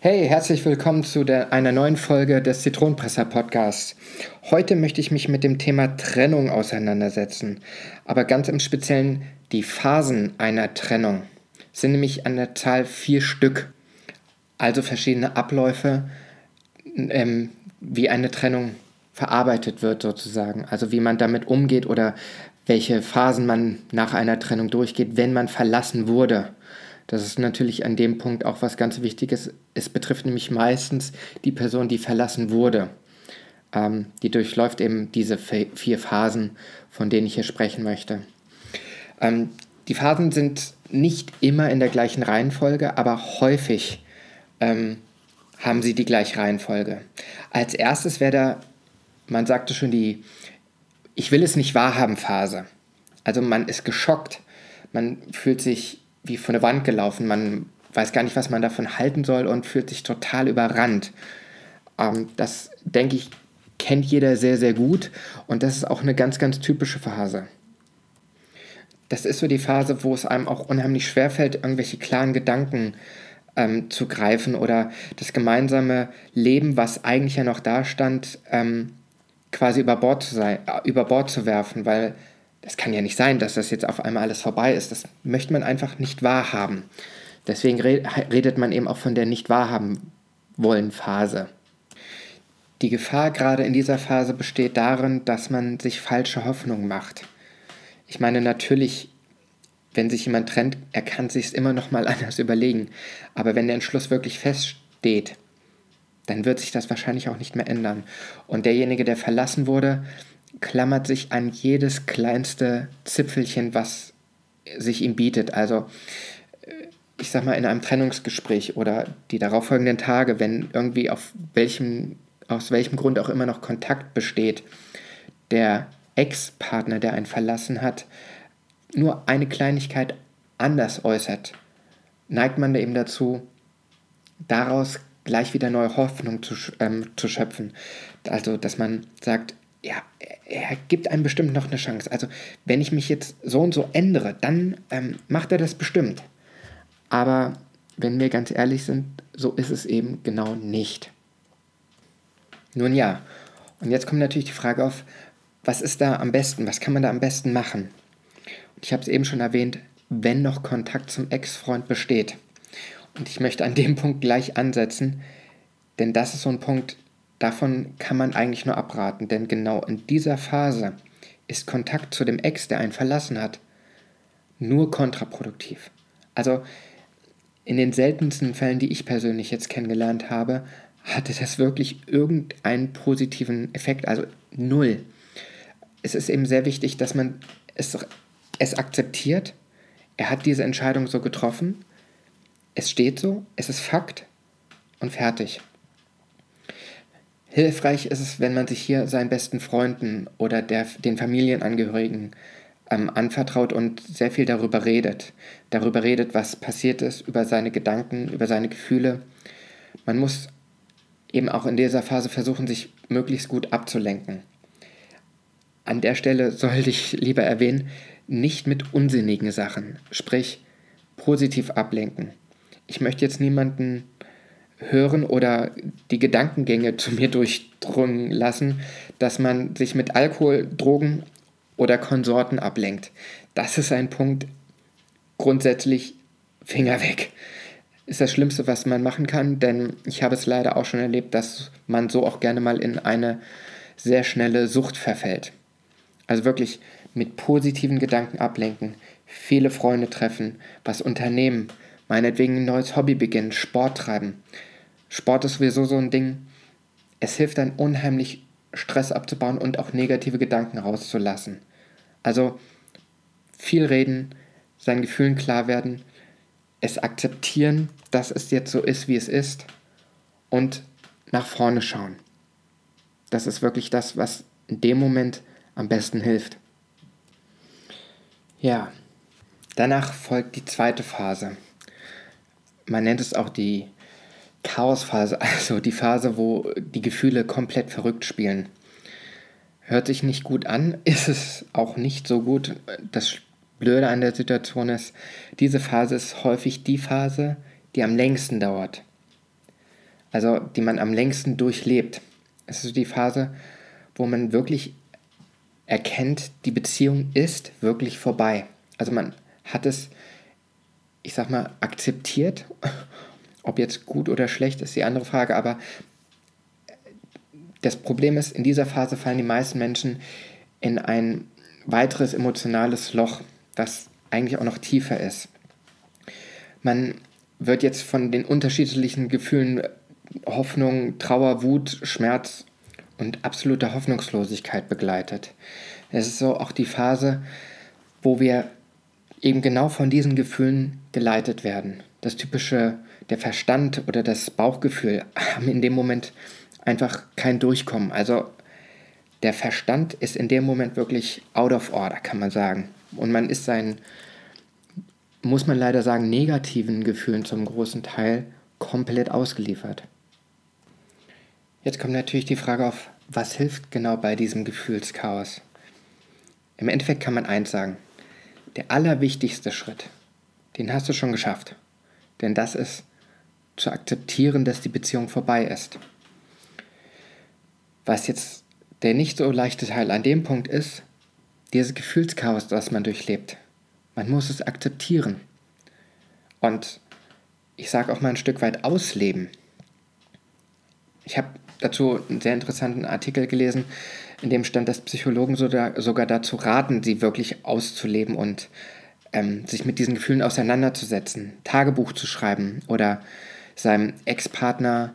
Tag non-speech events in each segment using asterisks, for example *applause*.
Hey, herzlich willkommen zu der, einer neuen Folge des Zitronenpresser Podcasts. Heute möchte ich mich mit dem Thema Trennung auseinandersetzen, aber ganz im Speziellen die Phasen einer Trennung. Sind nämlich an der Zahl vier Stück, also verschiedene Abläufe, ähm, wie eine Trennung verarbeitet wird sozusagen, also wie man damit umgeht oder welche Phasen man nach einer Trennung durchgeht, wenn man verlassen wurde. Das ist natürlich an dem Punkt auch was ganz Wichtiges. Es betrifft nämlich meistens die Person, die verlassen wurde. Ähm, die durchläuft eben diese vier Phasen, von denen ich hier sprechen möchte. Ähm, die Phasen sind nicht immer in der gleichen Reihenfolge, aber häufig ähm, haben sie die gleiche Reihenfolge. Als erstes wäre da, man sagte schon, die Ich will es nicht wahrhaben Phase. Also man ist geschockt, man fühlt sich wie von der Wand gelaufen. Man weiß gar nicht, was man davon halten soll und fühlt sich total überrannt. Ähm, das, denke ich, kennt jeder sehr, sehr gut und das ist auch eine ganz, ganz typische Phase. Das ist so die Phase, wo es einem auch unheimlich schwerfällt, irgendwelche klaren Gedanken ähm, zu greifen oder das gemeinsame Leben, was eigentlich ja noch da stand, ähm, quasi über Bord, zu sein, äh, über Bord zu werfen, weil das kann ja nicht sein, dass das jetzt auf einmal alles vorbei ist. Das möchte man einfach nicht wahrhaben. Deswegen redet man eben auch von der nicht wahrhaben wollen Phase. Die Gefahr gerade in dieser Phase besteht darin, dass man sich falsche Hoffnungen macht. Ich meine, natürlich, wenn sich jemand trennt, er kann sich es immer noch mal *laughs* anders überlegen. Aber wenn der Entschluss wirklich feststeht, dann wird sich das wahrscheinlich auch nicht mehr ändern. Und derjenige, der verlassen wurde, klammert sich an jedes kleinste Zipfelchen, was sich ihm bietet. Also äh, ich sag mal, in einem Trennungsgespräch oder die darauffolgenden Tage, wenn irgendwie auf welchem, aus welchem Grund auch immer noch Kontakt besteht, der Ex-Partner, der einen verlassen hat, nur eine Kleinigkeit anders äußert, neigt man eben dazu, daraus gleich wieder neue Hoffnung zu, ähm, zu schöpfen. Also, dass man sagt, ja, er gibt einem bestimmt noch eine Chance. Also, wenn ich mich jetzt so und so ändere, dann ähm, macht er das bestimmt. Aber wenn wir ganz ehrlich sind, so ist es eben genau nicht. Nun ja, und jetzt kommt natürlich die Frage auf, was ist da am besten? Was kann man da am besten machen? Und ich habe es eben schon erwähnt, wenn noch Kontakt zum Ex-Freund besteht. Und ich möchte an dem *laughs* Punkt gleich ansetzen, denn das ist so ein Punkt, Davon kann man eigentlich nur abraten, denn genau in dieser Phase ist Kontakt zu dem Ex, der einen verlassen hat, nur kontraproduktiv. Also in den seltensten Fällen, die ich persönlich jetzt kennengelernt habe, hatte das wirklich irgendeinen positiven Effekt, also null. Es ist eben sehr wichtig, dass man es, es akzeptiert. Er hat diese Entscheidung so getroffen. Es steht so, es ist Fakt und fertig. Hilfreich ist es, wenn man sich hier seinen besten Freunden oder der, den Familienangehörigen ähm, anvertraut und sehr viel darüber redet. Darüber redet, was passiert ist, über seine Gedanken, über seine Gefühle. Man muss eben auch in dieser Phase versuchen, sich möglichst gut abzulenken. An der Stelle sollte ich lieber erwähnen, nicht mit unsinnigen Sachen, sprich positiv ablenken. Ich möchte jetzt niemanden hören oder die Gedankengänge zu mir durchdrungen lassen, dass man sich mit Alkohol, Drogen oder Konsorten ablenkt. Das ist ein Punkt, grundsätzlich Finger weg. Ist das Schlimmste, was man machen kann, denn ich habe es leider auch schon erlebt, dass man so auch gerne mal in eine sehr schnelle Sucht verfällt. Also wirklich mit positiven Gedanken ablenken, viele Freunde treffen, was unternehmen, meinetwegen ein neues Hobby beginnen, Sport treiben. Sport ist sowieso so ein Ding. Es hilft dann unheimlich, Stress abzubauen und auch negative Gedanken rauszulassen. Also viel reden, seinen Gefühlen klar werden, es akzeptieren, dass es jetzt so ist, wie es ist und nach vorne schauen. Das ist wirklich das, was in dem Moment am besten hilft. Ja, danach folgt die zweite Phase. Man nennt es auch die Chaosphase, *laughs* also die Phase, wo die Gefühle komplett verrückt spielen. Hört sich nicht gut an, *laughs* ist es auch nicht so gut. Das Blöde an der Situation ist, diese Phase ist häufig die Phase, die am längsten dauert. Also die man am längsten durchlebt. Es ist die Phase, wo man wirklich erkennt, die Beziehung ist wirklich vorbei. Also man hat es, ich sag mal, akzeptiert. Ob jetzt gut oder schlecht ist die andere Frage, aber das Problem ist, in dieser Phase fallen die meisten Menschen in ein weiteres emotionales Loch, das eigentlich auch noch tiefer ist. Man wird jetzt von den unterschiedlichen Gefühlen Hoffnung, Trauer, Wut, Schmerz und absoluter Hoffnungslosigkeit begleitet. Es ist so auch die Phase, wo wir eben genau von diesen Gefühlen geleitet werden. Das typische, der Verstand oder das Bauchgefühl haben in dem Moment einfach kein Durchkommen. Also der Verstand ist in dem Moment wirklich out of order, kann man sagen. Und man ist seinen, muss man leider sagen, negativen Gefühlen zum großen Teil komplett ausgeliefert. Jetzt kommt natürlich die Frage auf, was hilft genau bei diesem Gefühlschaos? Im Endeffekt kann man eins sagen. Der allerwichtigste Schritt, den hast du schon geschafft. Denn das ist zu akzeptieren, dass die Beziehung vorbei ist. Was jetzt der nicht so leichte Teil an dem Punkt ist, dieses Gefühlschaos, das man durchlebt. Man muss es akzeptieren. Und ich sage auch mal ein Stück weit ausleben. Ich habe dazu einen sehr interessanten Artikel gelesen, in dem stand, dass Psychologen sogar dazu raten, sie wirklich auszuleben und ähm, sich mit diesen Gefühlen auseinanderzusetzen, Tagebuch zu schreiben oder seinem Ex-Partner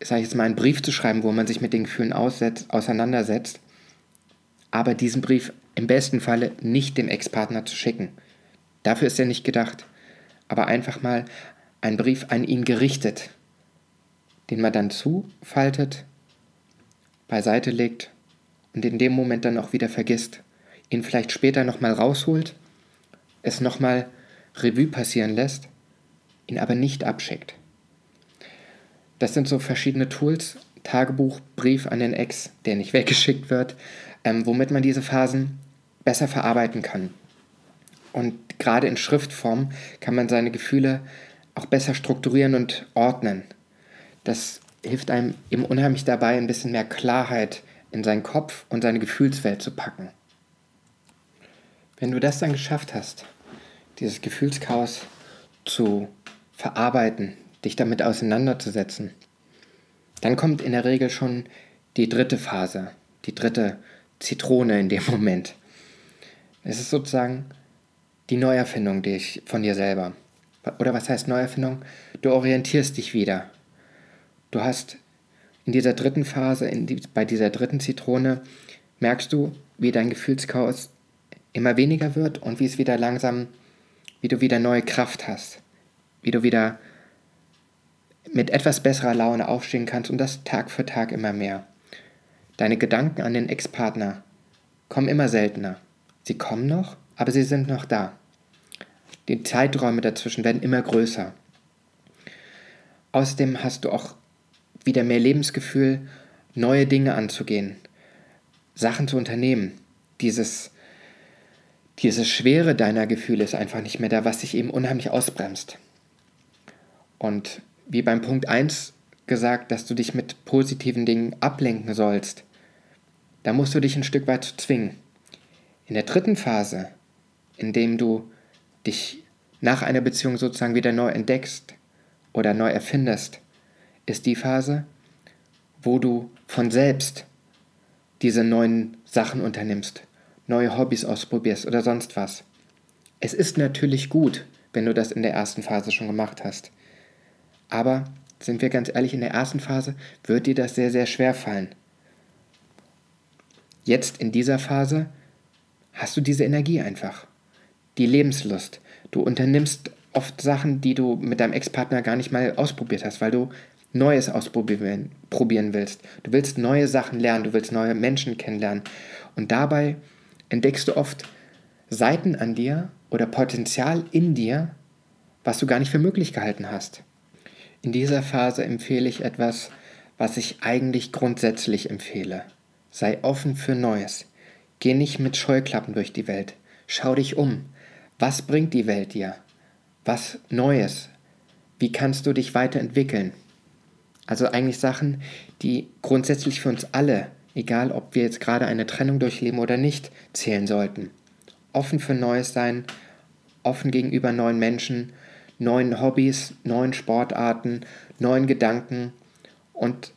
sage ich jetzt mal, einen Brief zu schreiben, wo man sich mit den Gefühlen auseinandersetzt, aber diesen Brief im besten Falle nicht dem Ex-Partner zu schicken. Dafür ist er nicht gedacht. Aber einfach mal einen Brief an ihn gerichtet, den man dann zufaltet, beiseite legt und in dem Moment dann auch wieder vergisst, ihn vielleicht später nochmal rausholt, es nochmal Revue passieren lässt, ihn aber nicht abschickt. Das sind so verschiedene Tools, Tagebuch, Brief an den Ex, der nicht *laughs* weggeschickt wird, ähm, womit man diese Phasen besser verarbeiten kann. Und gerade in Schriftform kann man seine Gefühle auch besser strukturieren und ordnen. Das hilft einem eben unheimlich dabei, ein bisschen mehr Klarheit in seinen Kopf und seine Gefühlswelt zu packen. Wenn du das dann geschafft hast, dieses Gefühlschaos zu verarbeiten, dich damit auseinanderzusetzen. Dann kommt in der Regel schon die dritte Phase, die dritte Zitrone in dem Moment. Es ist sozusagen die Neuerfindung dich, von dir selber. Oder was heißt Neuerfindung? Du orientierst dich wieder. Du hast in dieser dritten Phase, die, bei dieser dritten Zitrone, merkst du, wie dein Gefühlschaos immer weniger wird und wie es wieder langsam, wie du wieder neue Kraft hast, wie du wieder mit etwas besserer Laune aufstehen kannst und das Tag für Tag immer mehr. Deine Gedanken an den Ex-Partner kommen immer seltener. Sie kommen noch, aber sie sind noch da. Die Zeiträume dazwischen werden immer größer. Außerdem hast du auch wieder mehr Lebensgefühl, neue Dinge anzugehen, Sachen zu unternehmen. Dieses, diese Schwere deiner Gefühle ist einfach nicht mehr da, was dich eben unheimlich ausbremst. Und wie beim Punkt 1 gesagt, dass du dich mit positiven Dingen ablenken sollst. Da musst du dich ein Stück weit zwingen. In der dritten Phase, in dem du dich nach einer Beziehung sozusagen wieder neu entdeckst oder neu erfindest, ist die Phase, wo du von selbst diese neuen Sachen unternimmst, neue Hobbys ausprobierst oder sonst was. Es ist natürlich gut, wenn du das in der ersten Phase schon gemacht hast. Aber sind wir ganz ehrlich, in der ersten Phase wird dir das sehr, sehr schwer fallen. Jetzt in dieser Phase hast du diese Energie einfach, die Lebenslust. Du unternimmst oft Sachen, die du mit deinem Ex-Partner gar nicht mal ausprobiert hast, weil du Neues ausprobieren probieren willst. Du willst neue Sachen lernen, du willst neue Menschen kennenlernen. Und dabei entdeckst du oft Seiten an dir oder Potenzial in dir, was du gar nicht für möglich gehalten hast. In dieser Phase empfehle ich etwas, was ich eigentlich grundsätzlich empfehle. Sei offen für Neues. Geh nicht mit Scheuklappen durch die Welt. Schau dich um. Was bringt die Welt dir? Was Neues? Wie kannst du dich weiterentwickeln? Also eigentlich Sachen, die grundsätzlich für uns alle, egal ob wir jetzt gerade eine Trennung durchleben oder nicht, zählen sollten. Offen für Neues sein, offen gegenüber neuen Menschen, neuen Hobbys, neuen Sportarten, neuen Gedanken und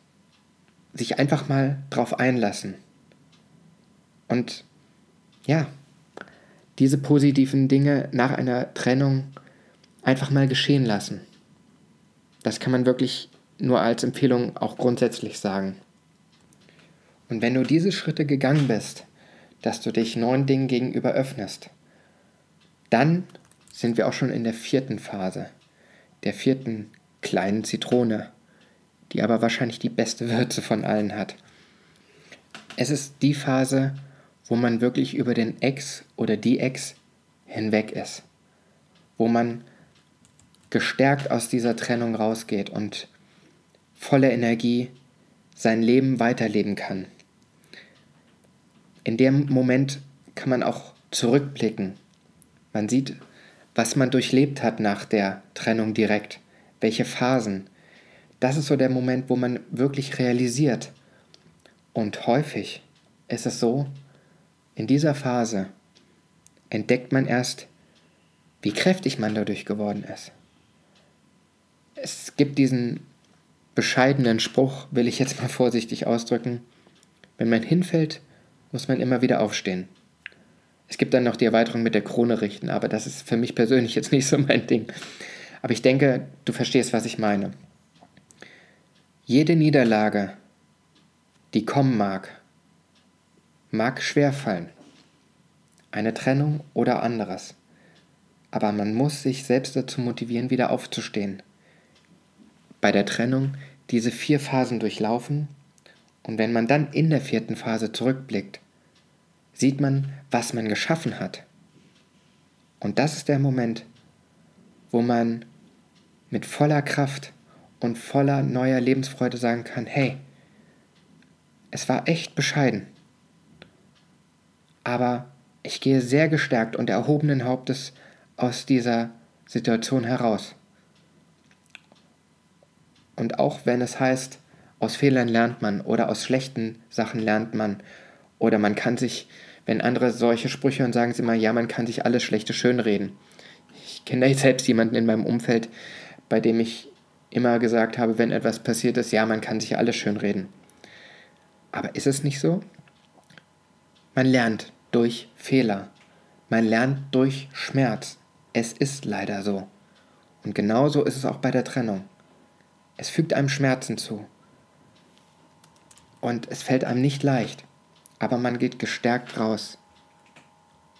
sich einfach mal drauf einlassen. Und ja, diese positiven Dinge nach einer Trennung einfach mal geschehen lassen. Das kann man wirklich nur als Empfehlung auch grundsätzlich sagen. Und wenn du diese Schritte gegangen bist, dass du dich neuen Dingen gegenüber öffnest, dann sind wir auch schon in der vierten Phase, der vierten kleinen Zitrone, die aber wahrscheinlich die beste Würze von allen hat. Es ist die Phase, wo man wirklich über den Ex oder die Ex hinweg ist, wo man gestärkt aus dieser Trennung rausgeht und voller Energie sein Leben weiterleben kann. In dem Moment kann man auch zurückblicken. Man sieht, was man durchlebt hat nach der Trennung direkt, welche Phasen. Das ist so der Moment, wo man wirklich realisiert. Und häufig ist es so, in dieser Phase entdeckt man erst, wie kräftig man dadurch geworden ist. Es gibt diesen bescheidenen Spruch, will ich jetzt mal vorsichtig ausdrücken. Wenn man hinfällt, muss man immer wieder aufstehen. Es gibt dann noch die Erweiterung mit der Krone richten, aber das ist für mich persönlich jetzt nicht so mein Ding. Aber ich denke, du verstehst, was ich meine. Jede Niederlage, die kommen mag, mag schwerfallen. Eine Trennung oder anderes. Aber man muss sich selbst dazu motivieren, wieder aufzustehen. Bei der Trennung diese vier Phasen durchlaufen und wenn man dann in der vierten Phase zurückblickt, sieht man, was man geschaffen hat. Und das ist der Moment, wo man mit voller Kraft und voller neuer Lebensfreude sagen kann, hey, es war echt bescheiden. Aber ich gehe sehr gestärkt und erhobenen Hauptes aus dieser Situation heraus. Und auch wenn es heißt, aus Fehlern lernt man oder aus schlechten Sachen lernt man oder man kann sich, wenn andere solche Sprüche hören, sagen sie immer, ja, man kann sich alles Schlechte schönreden. Ich kenne selbst jemanden in meinem Umfeld, bei dem ich immer gesagt habe, wenn etwas passiert ist, ja, man kann sich alles schönreden. Aber ist es nicht so? Man lernt durch Fehler. Man lernt durch Schmerz. Es ist leider so. Und genauso ist es auch bei der Trennung. Es fügt einem Schmerzen zu. Und es fällt einem nicht leicht. Aber man geht gestärkt raus.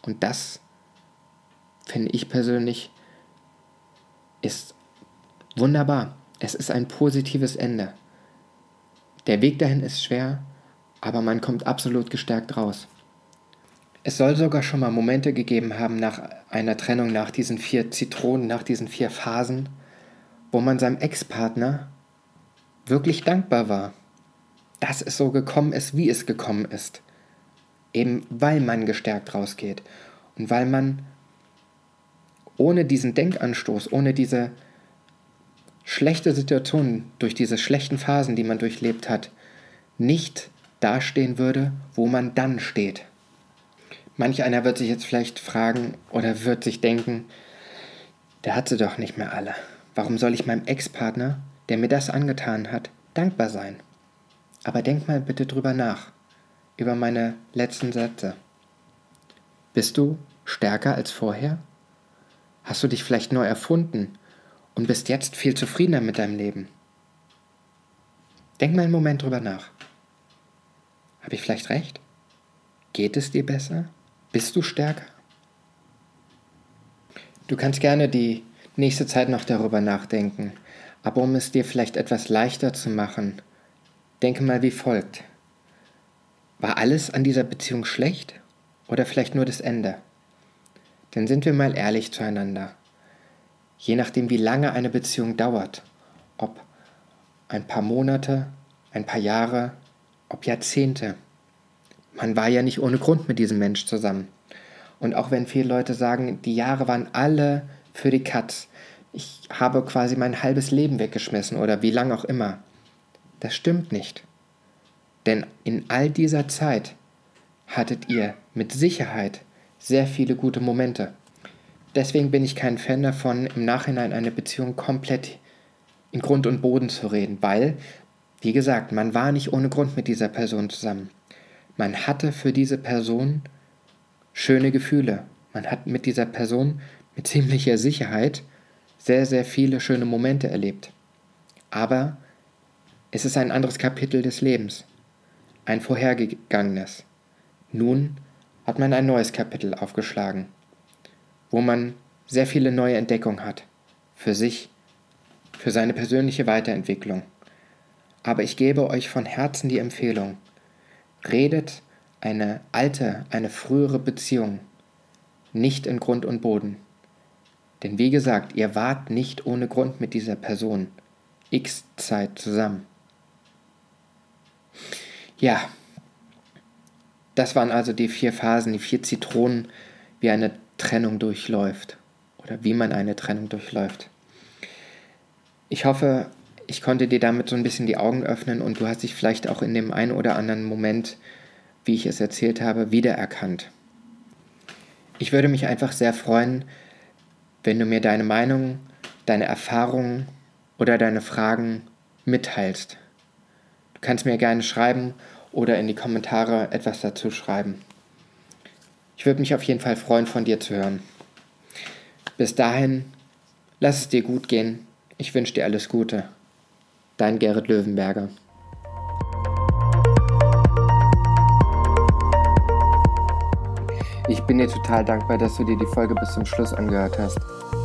Und das, finde ich persönlich, ist wunderbar. Es ist ein positives Ende. Der Weg dahin ist schwer, aber man kommt absolut gestärkt raus. Es soll sogar schon mal Momente gegeben haben nach einer Trennung, nach diesen vier Zitronen, nach diesen vier Phasen, wo man seinem Ex-Partner wirklich dankbar war, dass es so gekommen ist, wie es gekommen ist. Eben weil man gestärkt rausgeht und weil man ohne diesen Denkanstoß, ohne diese schlechte Situation, durch diese schlechten Phasen, die man durchlebt hat, nicht dastehen würde, wo man dann steht. Manch einer wird sich jetzt vielleicht fragen oder wird sich denken, der hat sie doch nicht mehr alle. Warum soll ich meinem Ex-Partner, der mir das angetan hat, dankbar sein? Aber denk mal bitte drüber nach, über meine letzten Sätze. Bist du stärker als vorher? Hast du dich vielleicht neu erfunden und bist jetzt viel zufriedener mit deinem Leben? Denk mal einen Moment drüber nach. Habe ich vielleicht recht? Geht es dir besser? Bist du stärker? Du kannst gerne die nächste Zeit noch darüber nachdenken. Aber um es dir vielleicht etwas leichter zu machen, denke mal wie folgt. War alles an dieser Beziehung schlecht oder vielleicht nur das Ende? Denn sind wir mal ehrlich zueinander. Je nachdem, wie lange eine Beziehung dauert, ob ein paar Monate, ein paar Jahre, ob Jahrzehnte, man war ja nicht ohne Grund mit diesem Mensch zusammen. Und auch wenn viele Leute sagen, die Jahre waren alle für die Katz, ich habe quasi mein halbes Leben weggeschmissen oder wie lang auch immer. Das stimmt nicht. Denn in all dieser Zeit hattet ihr mit Sicherheit sehr viele gute Momente. Deswegen bin ich kein Fan davon, im Nachhinein eine Beziehung komplett in Grund und Boden zu reden, weil, wie gesagt, man war nicht ohne Grund mit dieser Person zusammen. Man hatte für diese Person schöne Gefühle. Man hat mit dieser Person mit ziemlicher Sicherheit sehr, sehr viele schöne Momente erlebt. Aber es ist ein anderes Kapitel des Lebens, ein vorhergegangenes. Nun hat man ein neues Kapitel aufgeschlagen, wo man sehr viele neue Entdeckungen hat, für sich, für seine persönliche Weiterentwicklung. Aber ich gebe euch von Herzen die Empfehlung, redet eine alte, eine frühere Beziehung nicht in Grund und Boden. Denn wie gesagt, ihr wart nicht ohne Grund mit dieser Person x Zeit zusammen. Ja, das waren also die vier Phasen, die vier Zitronen, wie eine Trennung durchläuft oder wie man eine Trennung durchläuft. Ich hoffe, ich konnte dir damit so ein bisschen die Augen öffnen und du hast dich vielleicht auch in dem einen oder anderen Moment, wie ich es erzählt habe, wiedererkannt. Ich würde mich einfach sehr freuen, wenn du mir deine Meinung, deine Erfahrungen oder deine Fragen mitteilst. Du kannst mir gerne schreiben oder in die Kommentare etwas dazu schreiben. Ich würde mich auf jeden Fall freuen, von dir zu hören. Bis dahin, lass es dir gut gehen. Ich wünsche dir alles Gute. Dein Gerrit Löwenberger. Ich bin dir total dankbar, dass du dir die Folge bis zum Schluss angehört hast.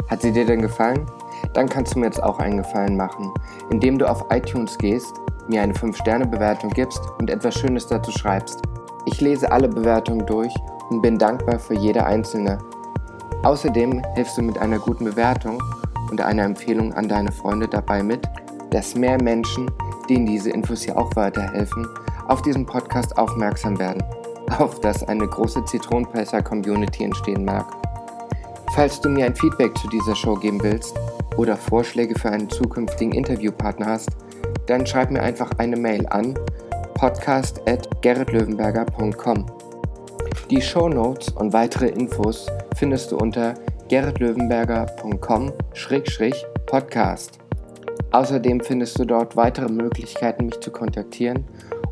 Hat sie dir denn gefallen? Dann kannst du mir jetzt auch einen Gefallen machen, indem du auf iTunes gehst, mir eine 5-Sterne-Bewertung gibst und etwas Schönes dazu schreibst. Ich lese alle Bewertungen durch und bin dankbar für jede einzelne. Außerdem hilfst du mit einer guten Bewertung und einer Empfehlung an deine Freunde dabei mit, dass mehr Menschen, denen diese Infos hier auch weiterhelfen, auf diesen Podcast aufmerksam werden auf dass eine große Zitronenpresser-Community entstehen mag. Falls du mir ein Feedback zu dieser Show geben willst oder Vorschläge für einen zukünftigen Interviewpartner hast, dann schreib mir einfach eine Mail an podcast.gerritlöwenberger.com. Die Show Notes und weitere Infos findest du unter gerritlöwenberger.com-podcast. Außerdem findest du dort weitere Möglichkeiten, mich zu kontaktieren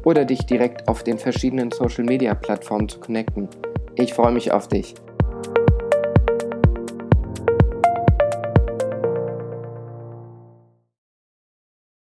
oder dich direkt auf den verschiedenen Social-Media-Plattformen zu connecten. Ich freue mich auf dich.